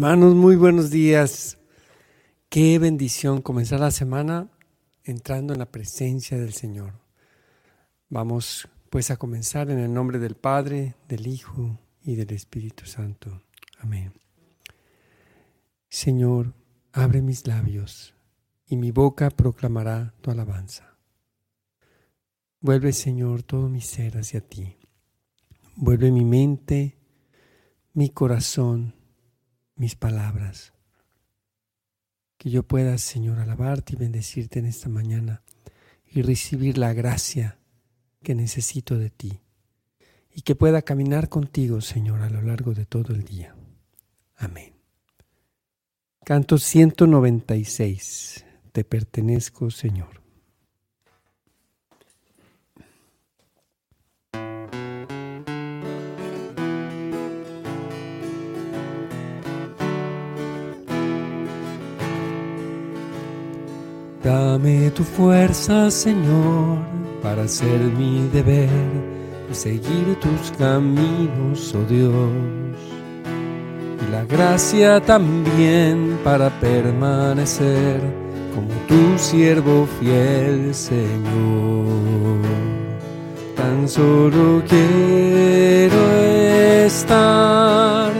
Hermanos, muy buenos días. Qué bendición comenzar la semana entrando en la presencia del Señor. Vamos pues a comenzar en el nombre del Padre, del Hijo y del Espíritu Santo. Amén. Señor, abre mis labios y mi boca proclamará tu alabanza. Vuelve, Señor, todo mi ser hacia ti. Vuelve mi mente, mi corazón, mis palabras. Que yo pueda, Señor, alabarte y bendecirte en esta mañana y recibir la gracia que necesito de ti. Y que pueda caminar contigo, Señor, a lo largo de todo el día. Amén. Canto 196. Te pertenezco, Señor. Dame tu fuerza, Señor, para hacer mi deber y seguir tus caminos, oh Dios. Y la gracia también para permanecer como tu siervo fiel, Señor. Tan solo quiero estar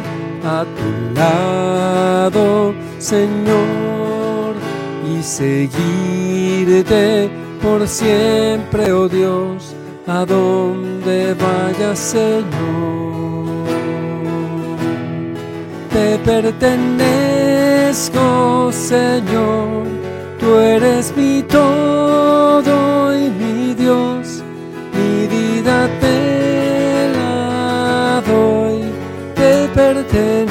a tu lado, Señor seguirte por siempre, oh Dios, a donde vayas, Señor. Te pertenezco, Señor, tú eres mi todo y mi Dios, mi vida te la doy, te pertenezco.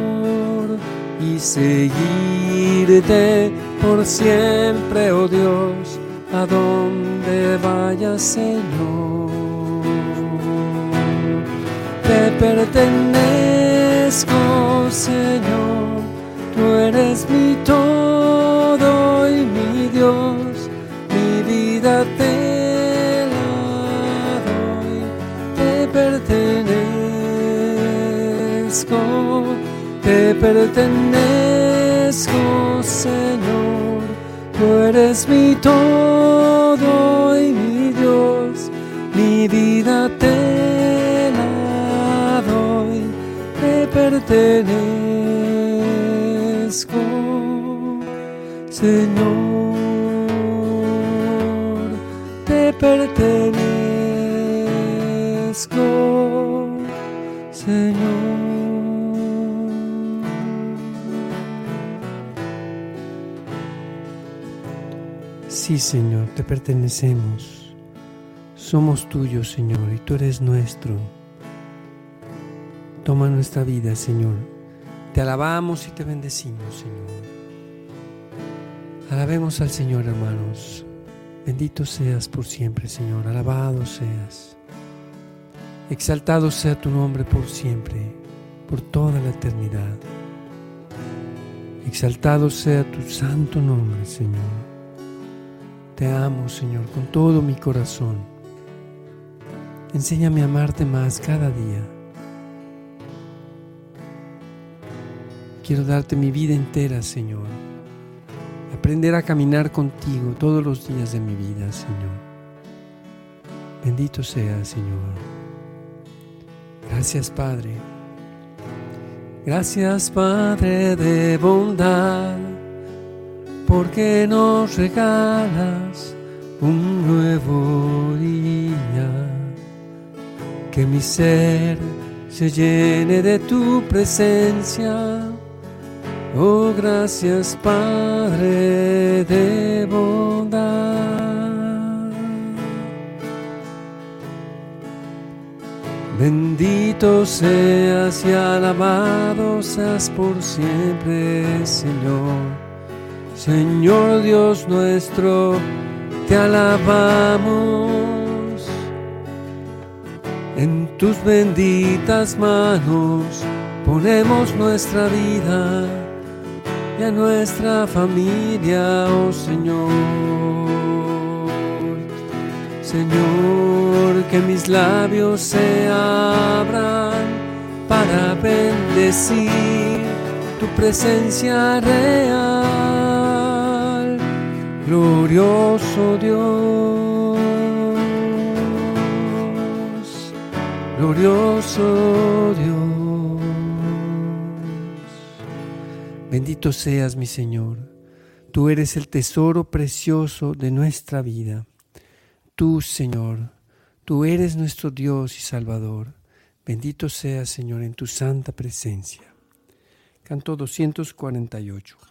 y seguir por siempre, oh Dios, a donde vayas, Señor. Te pertenezco, Señor, tú eres mi todo y mi Dios, mi vida te te pertenezco Señor, tú eres mi todo y mi Dios, mi vida te la doy, te pertenezco, Señor, te pertenezco, Sí, Señor, te pertenecemos. Somos tuyos, Señor, y tú eres nuestro. Toma nuestra vida, Señor. Te alabamos y te bendecimos, Señor. Alabemos al Señor, hermanos. Bendito seas por siempre, Señor. Alabado seas. Exaltado sea tu nombre por siempre, por toda la eternidad. Exaltado sea tu santo nombre, Señor. Te amo, Señor, con todo mi corazón. Enséñame a amarte más cada día. Quiero darte mi vida entera, Señor. Aprender a caminar contigo todos los días de mi vida, Señor. Bendito sea, Señor. Gracias, Padre. Gracias, Padre de bondad porque nos regalas un nuevo día. Que mi ser se llene de tu presencia. Oh, gracias Padre de bondad. Bendito seas y alabado seas por siempre, Señor. Señor Dios nuestro, te alabamos. En tus benditas manos ponemos nuestra vida y a nuestra familia, oh Señor. Señor, que mis labios se abran para bendecir tu presencia real, glorioso Dios, glorioso Dios. Bendito seas mi Señor, tú eres el tesoro precioso de nuestra vida Tú, Señor, tú eres nuestro Dios y Salvador. Bendito seas, Señor, en tu santa presencia. Canto 248.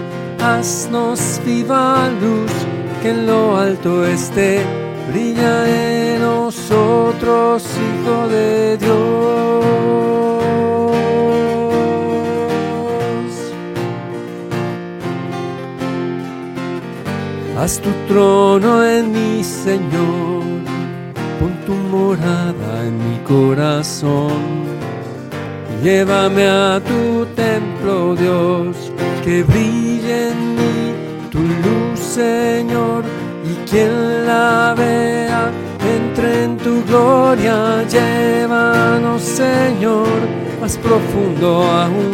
Haznos viva luz, que en lo alto esté, brilla en nosotros, Hijo de Dios. Haz tu trono en mi Señor, pon tu morada en mi corazón. Llévame a tu templo, Dios, que brille en mí tu luz, Señor, y quien la vea entre en tu gloria. Llévanos, Señor, más profundo aún,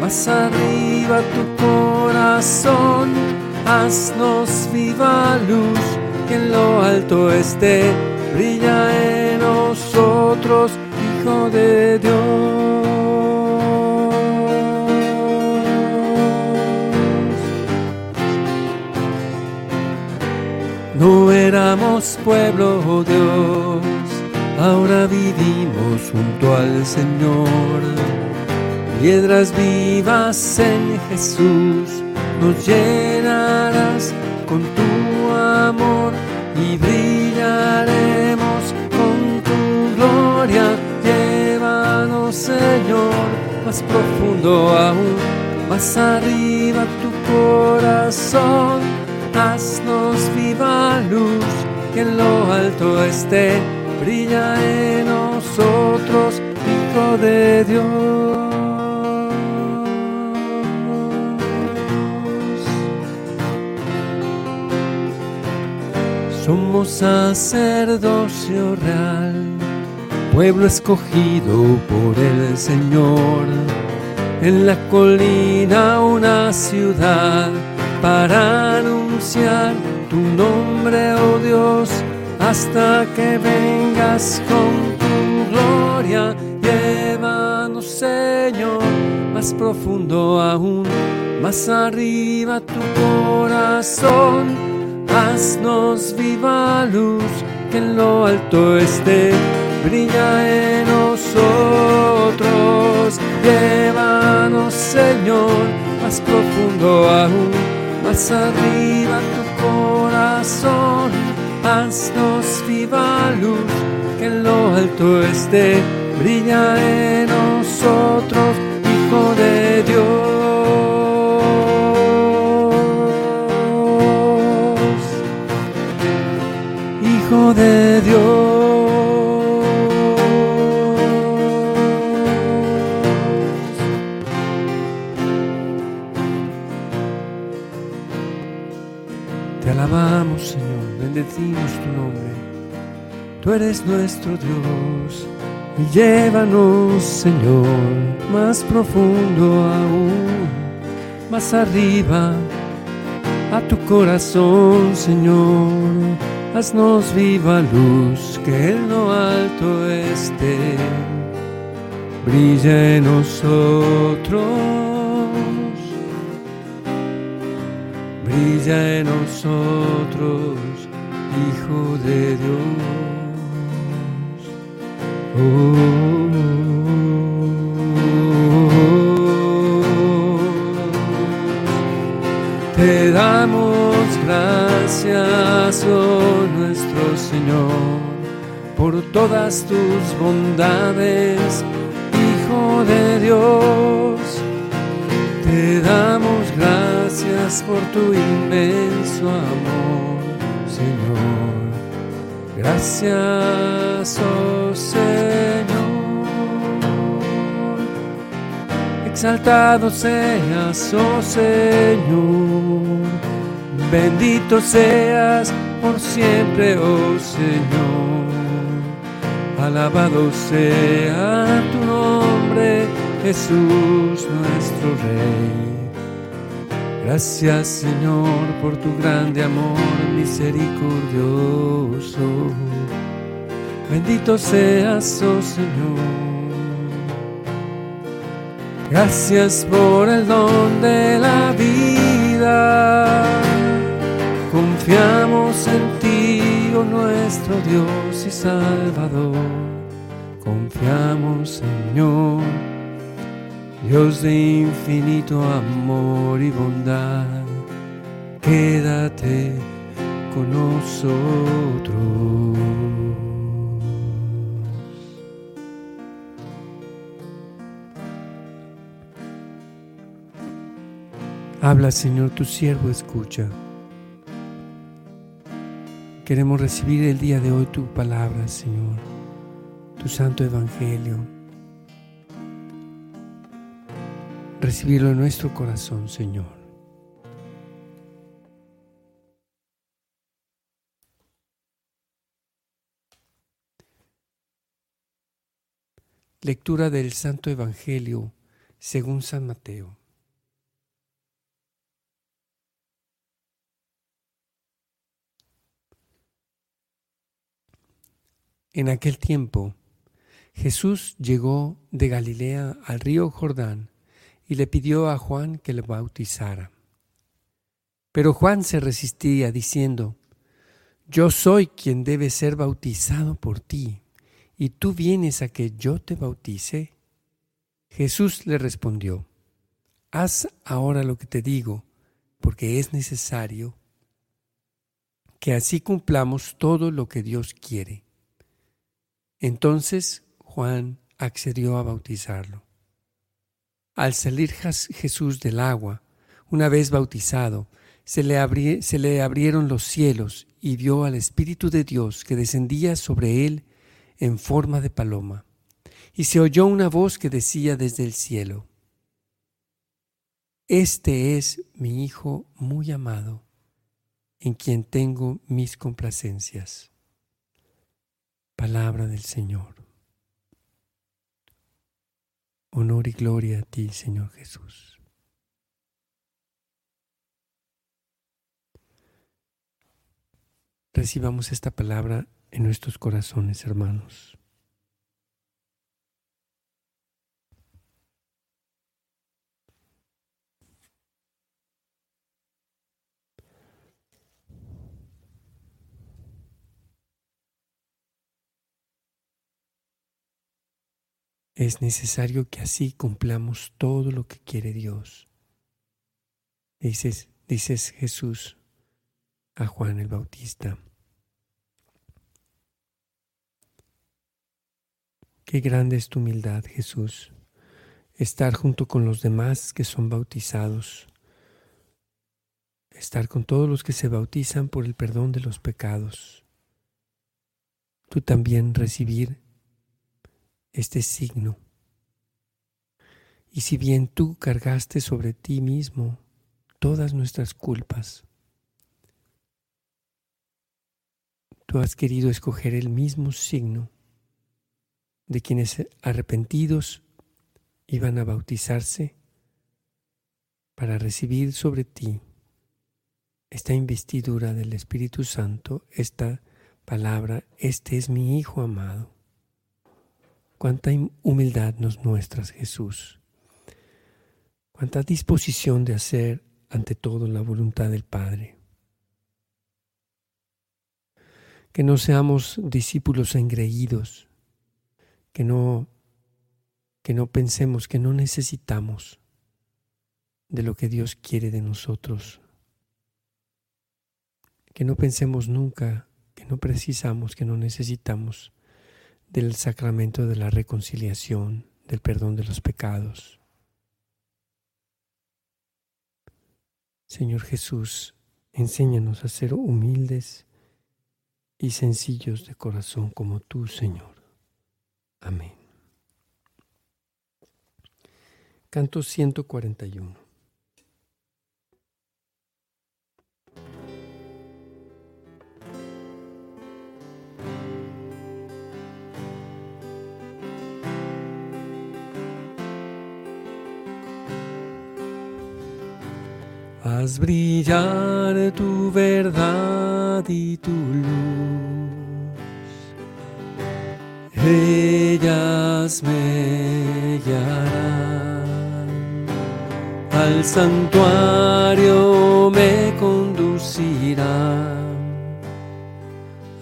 más arriba tu corazón haznos viva luz, que en lo alto esté, brilla en nosotros, Hijo de Dios. No éramos pueblo, oh Dios, ahora vivimos junto al Señor. Piedras vivas en Jesús nos llenarás con tu amor y brillaremos con tu gloria. Llévanos, Señor, más profundo aún, más arriba tu corazón. Haznos viva luz, que en lo alto esté, brilla en nosotros, Hijo de Dios. Somos sacerdocio real, pueblo escogido por el Señor. En la colina una ciudad para anunciar tu nombre, oh Dios, hasta que vengas con tu gloria. Llévanos, Señor, más profundo aún, más arriba tu corazón haznos viva luz, que en lo alto esté, brilla en nosotros. Llévanos, Señor, más profundo aún, más arriba tu corazón. Haznos viva luz, que en lo alto esté, brilla en nosotros, Hijo de Dios. de Dios. Señor, bendecimos tu nombre. Tú eres nuestro Dios y llévanos, Señor, más profundo aún, más arriba a tu corazón, Señor. Haznos viva luz que en lo alto esté, brilla en nosotros, brilla en nosotros, Hijo de Dios. Te damos gracias, oh nuestro Señor, por todas tus bondades, Hijo de Dios. Te damos por tu inmenso amor, Señor. Gracias, oh Señor. Exaltado seas, oh Señor. Bendito seas por siempre, oh Señor. Alabado sea tu nombre, Jesús nuestro Rey. Gracias Señor por tu grande amor misericordioso. Bendito seas, oh Señor. Gracias por el don de la vida. Confiamos en ti, oh nuestro Dios y Salvador. Confiamos, Señor Dios de infinito amor y bondad, quédate con nosotros. Habla, Señor, tu siervo escucha. Queremos recibir el día de hoy tu palabra, Señor, tu santo evangelio recibirlo en nuestro corazón, Señor. Lectura del Santo Evangelio según San Mateo. En aquel tiempo, Jesús llegó de Galilea al río Jordán y le pidió a Juan que le bautizara. Pero Juan se resistía diciendo, Yo soy quien debe ser bautizado por ti, y tú vienes a que yo te bautice. Jesús le respondió, Haz ahora lo que te digo, porque es necesario que así cumplamos todo lo que Dios quiere. Entonces Juan accedió a bautizarlo. Al salir Jesús del agua, una vez bautizado, se le, se le, abrieron los cielos y vio al Espíritu de Dios que descendía sobre él en forma de paloma. Y se oyó una voz que decía desde el cielo, Este es mi Hijo muy amado, en quien tengo mis complacencias. Palabra del Señor. Honor y gloria a ti, Señor Jesús. Recibamos esta palabra en nuestros corazones, hermanos. Es necesario que así cumplamos todo lo que quiere Dios. Dices, dices Jesús a Juan el Bautista. Qué grande es tu humildad, Jesús, estar junto con los demás que son bautizados, estar con todos los que se bautizan por el perdón de los pecados. Tú también recibir este signo. Y si bien tú cargaste sobre ti mismo todas nuestras culpas, tú has querido escoger el mismo signo de quienes arrepentidos iban a bautizarse para recibir sobre ti esta investidura del Espíritu Santo, esta palabra, este es mi Hijo amado. Cuánta humildad nos muestras, Jesús. Cuánta disposición de hacer ante todo la voluntad del Padre. Que no seamos discípulos engreídos, que no que no pensemos que no necesitamos de lo que Dios quiere de nosotros. Que no pensemos nunca que no precisamos, que no necesitamos del sacramento de la reconciliación, del perdón de los pecados. Señor Jesús, enséñanos a ser humildes y sencillos de corazón como tú, Señor. Amén. Canto 141. Haz brillar tu verdad y tu luz. Ellas me guiarán al santuario me conducirá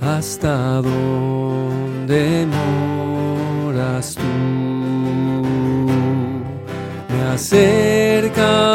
hasta donde moras tú. Me acercaré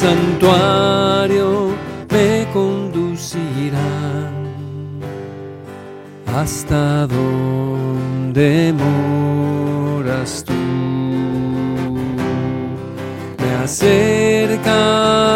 santuario, me conducirán hasta donde moras tú. Me acercaré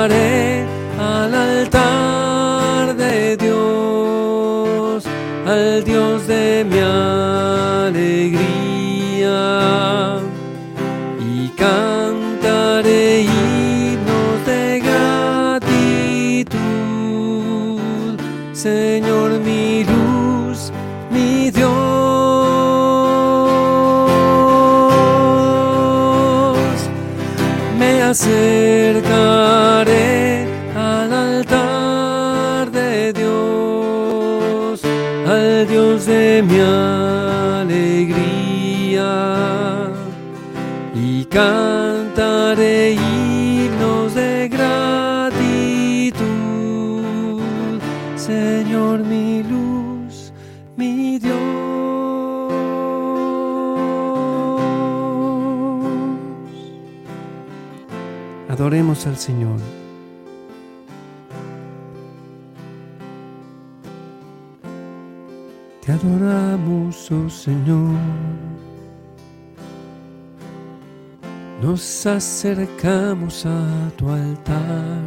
Me Al Señor. Te adoramos, oh Señor. Nos acercamos a tu altar.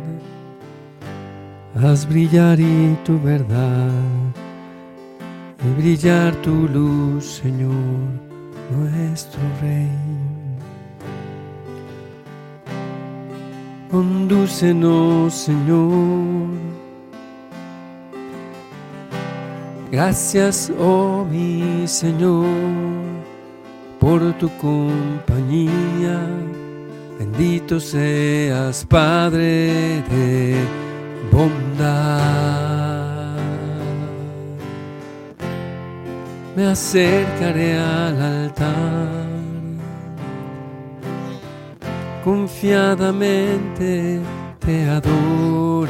Haz brillar y tu verdad y brillar tu luz, Señor, nuestro Rey. Condúcenos, Señor Gracias, oh mi Señor, por tu compañía. Bendito seas, Padre de bondad. Me acercaré al altar. Confiadamente te adoraré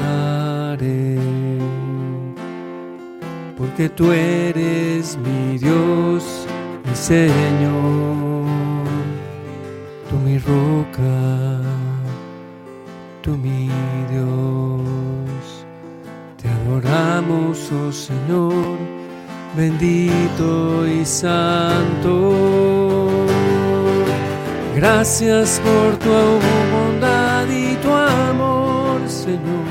porque tú eres mi Dios, mi Señor, tú mi roca. Bendito mi Dios, te adoramos, oh Señor, bendito y santo. Gracias por tu bondad y tu amor, Señor.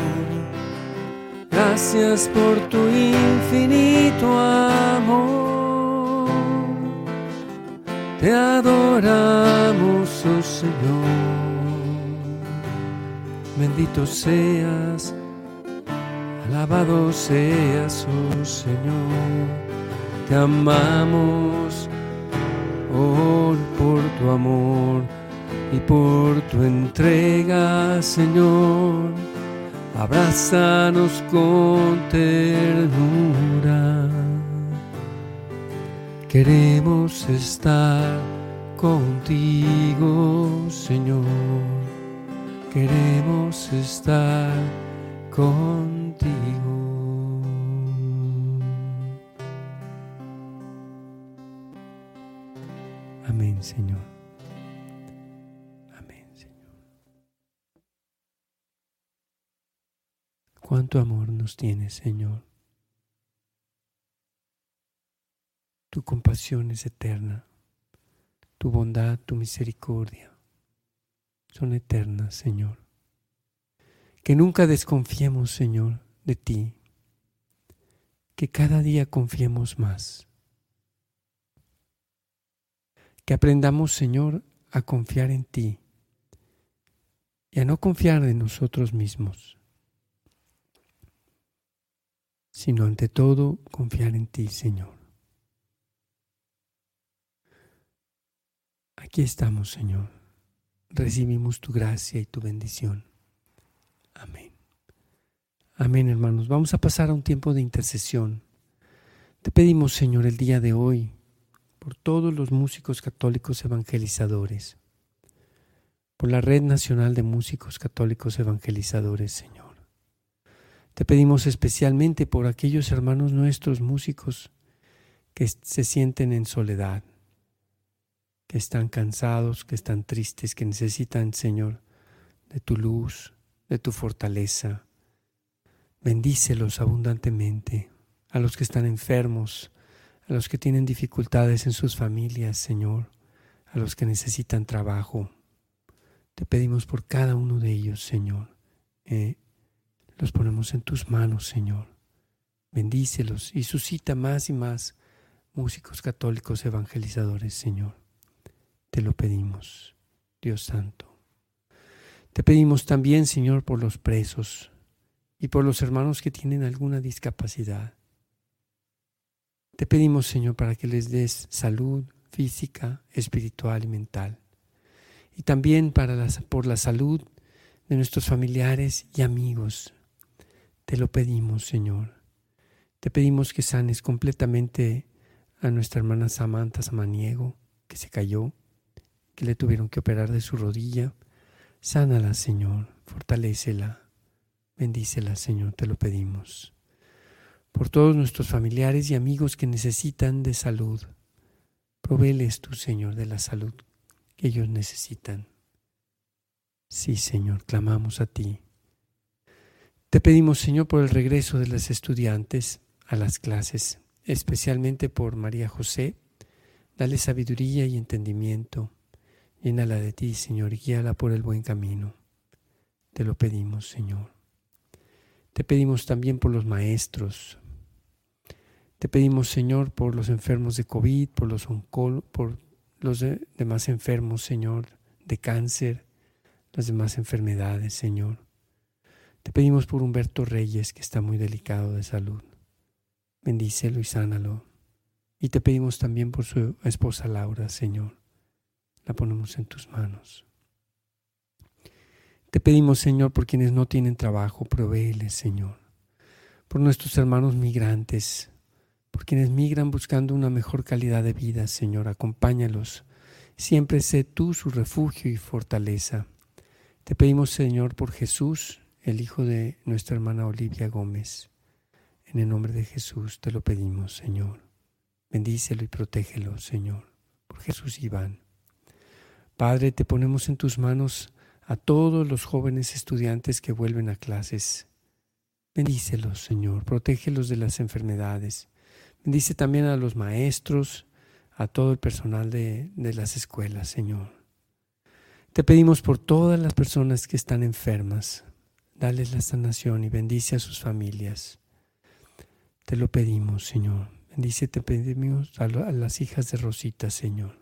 Gracias por tu infinito amor. Te adoramos, oh Señor. Bendito seas, alabado seas, oh Señor. Te amamos, por tu amor y por tu entrega, Señor abrázanos con ternura. Queremos estar contigo, Señor. Queremos estar contigo. Amén, Señor. Cuánto amor nos tienes, Señor. Tu compasión es eterna. Tu bondad, tu misericordia son eternas, Señor. Que nunca desconfiemos, Señor, de ti. Que cada día confiemos más. Que aprendamos, Señor, a confiar en ti y a no confiar en nosotros mismos sino ante todo confiar en ti, Señor. Aquí estamos, Señor. Recibimos tu gracia y tu bendición. Amén. Amén, hermanos. Vamos a pasar a un tiempo de intercesión. Te pedimos, Señor, el día de hoy, por todos los músicos católicos evangelizadores, por la Red Nacional de Músicos Católicos Evangelizadores, Señor te pedimos especialmente por aquellos hermanos nuestros músicos que se sienten en soledad, que están cansados, que están tristes, que necesitan, Señor, de tu luz, de tu fortaleza. Bendícelos abundantemente a los que están enfermos, a los que tienen dificultades en sus familias, Señor, a los que necesitan trabajo. Te pedimos por cada uno de ellos, Señor. Eh, los ponemos en tus manos, Señor. Bendícelos y suscita más y más músicos católicos evangelizadores, Señor. Te lo pedimos, Dios Santo. Te pedimos también, Señor, por los presos y por los hermanos que tienen alguna discapacidad. Te pedimos, Señor, para que les des salud física, espiritual y mental. Y también para por la salud de nuestros familiares y amigos te lo pedimos, Señor. Te pedimos que sanes completamente a nuestra hermana Samantha Samaniego, que se cayó, que le tuvieron que operar de su rodilla. Sánala, Señor, fortalécela, bendícela, Señor, te lo pedimos. Por todos nuestros familiares y amigos que necesitan de salud, proveles tú, Señor, de la salud que ellos necesitan. Sí, Señor, clamamos a ti. Te pedimos, Señor, por el regreso de las estudiantes a las clases, especialmente por María José. Dale sabiduría y entendimiento. Llénala de ti, Señor, y guíala por el buen camino. Te lo pedimos, Señor. Te pedimos también por los maestros. Te pedimos, Señor, por los enfermos de COVID, por los por los demás enfermos, Señor, de cáncer, las demás enfermedades, Señor. Te pedimos por Humberto Reyes, que está muy delicado de salud. Bendícelo y sánalo. Y te pedimos también por su esposa Laura, Señor. La ponemos en tus manos. Te pedimos, Señor, por quienes no tienen trabajo, provéeles, Señor. Por nuestros hermanos migrantes, por quienes migran buscando una mejor calidad de vida, Señor, acompáñalos. Siempre sé tú su refugio y fortaleza. Te pedimos, Señor, por Jesús, el hijo de nuestra hermana Olivia Gómez. En el nombre de Jesús te lo pedimos, Señor. Bendícelo y protégelo, Señor, por Jesús Iván. Padre, te ponemos en tus manos a todos los jóvenes estudiantes que vuelven a clases. Bendícelos, Señor, protégelos de las enfermedades. Bendice también a los maestros, a todo el personal de, las escuelas, Señor. Te pedimos por todas las personas que están enfermas, dales la sanación y bendice a sus familias. Te lo pedimos, Señor. Bendice, te pedimos a las hijas de Rosita, Señor.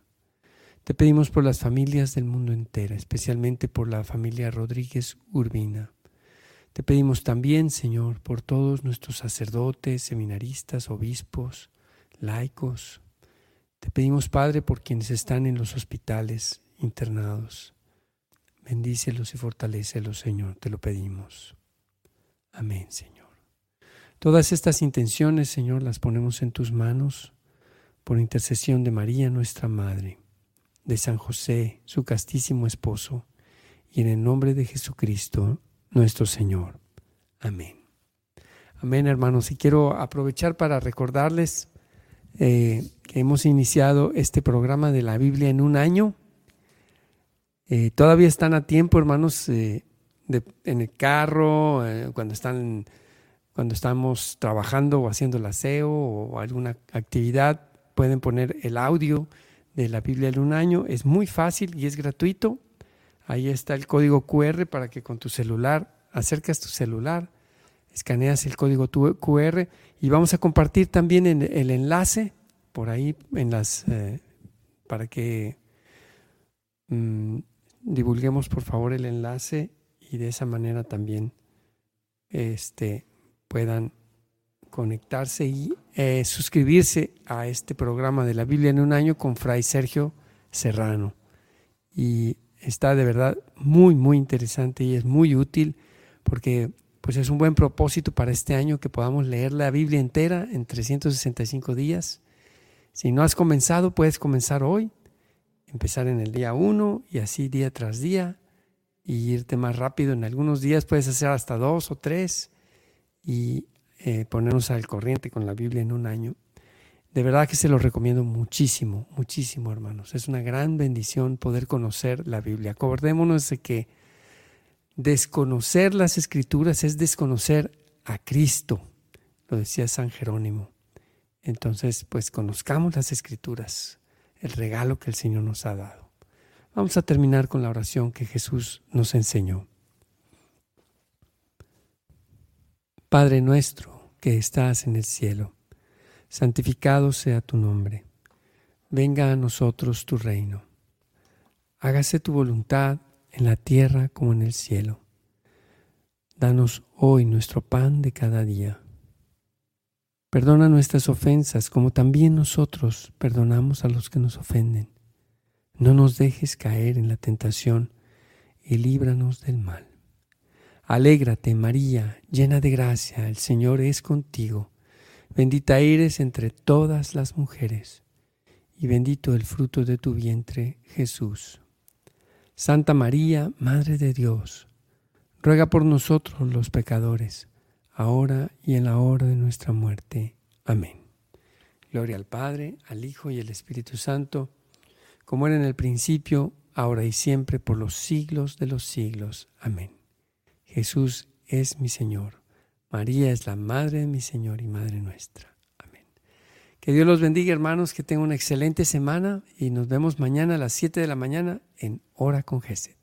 Te pedimos por las familias del mundo entero, especialmente por la familia Rodríguez Urbina. Te pedimos también, Señor, por todos nuestros sacerdotes, seminaristas, obispos, laicos. Te pedimos, Padre, por quienes están en los hospitales internados. Bendícelos y fortalecelos, Señor, te lo pedimos. Amén, Señor. Todas estas intenciones, Señor, las ponemos en tus manos por intercesión de María, nuestra Madre, de San José, su castísimo esposo, y en el nombre de Jesucristo, nuestro Señor. Amén. Amén, hermanos. Y quiero aprovechar para recordarles eh, que hemos iniciado este programa de la Biblia en un año. Eh, todavía están a tiempo, hermanos, eh, en el carro, cuando están cuando estamos trabajando o haciendo el aseo o alguna actividad, pueden poner el audio de la Biblia en un año. Es muy fácil y es gratuito. Ahí está el código QR para que con tu celular acercas tu celular, escaneas el código QR y vamos a compartir también el enlace por ahí en las eh, para que mm, divulguemos por favor el enlace y de esa manera también este puedan conectarse y eh, suscribirse a este programa de la Biblia en un año con Fray Sergio Serrano. Y está de verdad muy, muy interesante y es muy útil porque pues es un buen propósito para este año que podamos leer la Biblia entera en 365 días. Si no has comenzado, puedes comenzar hoy, empezar en el día 1 y así día tras día y irte más rápido. En algunos días puedes hacer hasta dos o tres y eh, ponernos al corriente con la Biblia en un año. De verdad que se lo recomiendo muchísimo, muchísimo, hermanos. Es una gran bendición poder conocer la Biblia. Acordémonos de que desconocer las escrituras es desconocer a Cristo, lo decía San Jerónimo. Entonces, pues conozcamos las escrituras, el regalo que el Señor nos ha dado. Vamos a terminar con la oración que Jesús nos enseñó. Padre nuestro que estás en el cielo, santificado sea tu nombre. Venga a nosotros tu reino. Hágase tu voluntad en la tierra como en el cielo. Danos hoy nuestro pan de cada día. Perdona nuestras ofensas como también nosotros perdonamos a los que nos ofenden. No nos dejes caer en la tentación y líbranos del mal. Alégrate, María, llena de gracia, el Señor es contigo. Bendita eres entre todas las mujeres, y bendito el fruto de tu vientre, Jesús. Santa María, Madre de Dios, ruega por nosotros los pecadores, ahora y en la hora de nuestra muerte. Amén. Gloria al Padre, al Hijo y al Espíritu Santo, como era en el principio, ahora y siempre, por los siglos de los siglos. Amén. Jesús es mi Señor. María es la Madre de mi Señor y Madre nuestra. Amén. Que Dios los bendiga, hermanos, que tengan una excelente semana y nos vemos mañana a las 7 de la mañana en Hora con Gesed.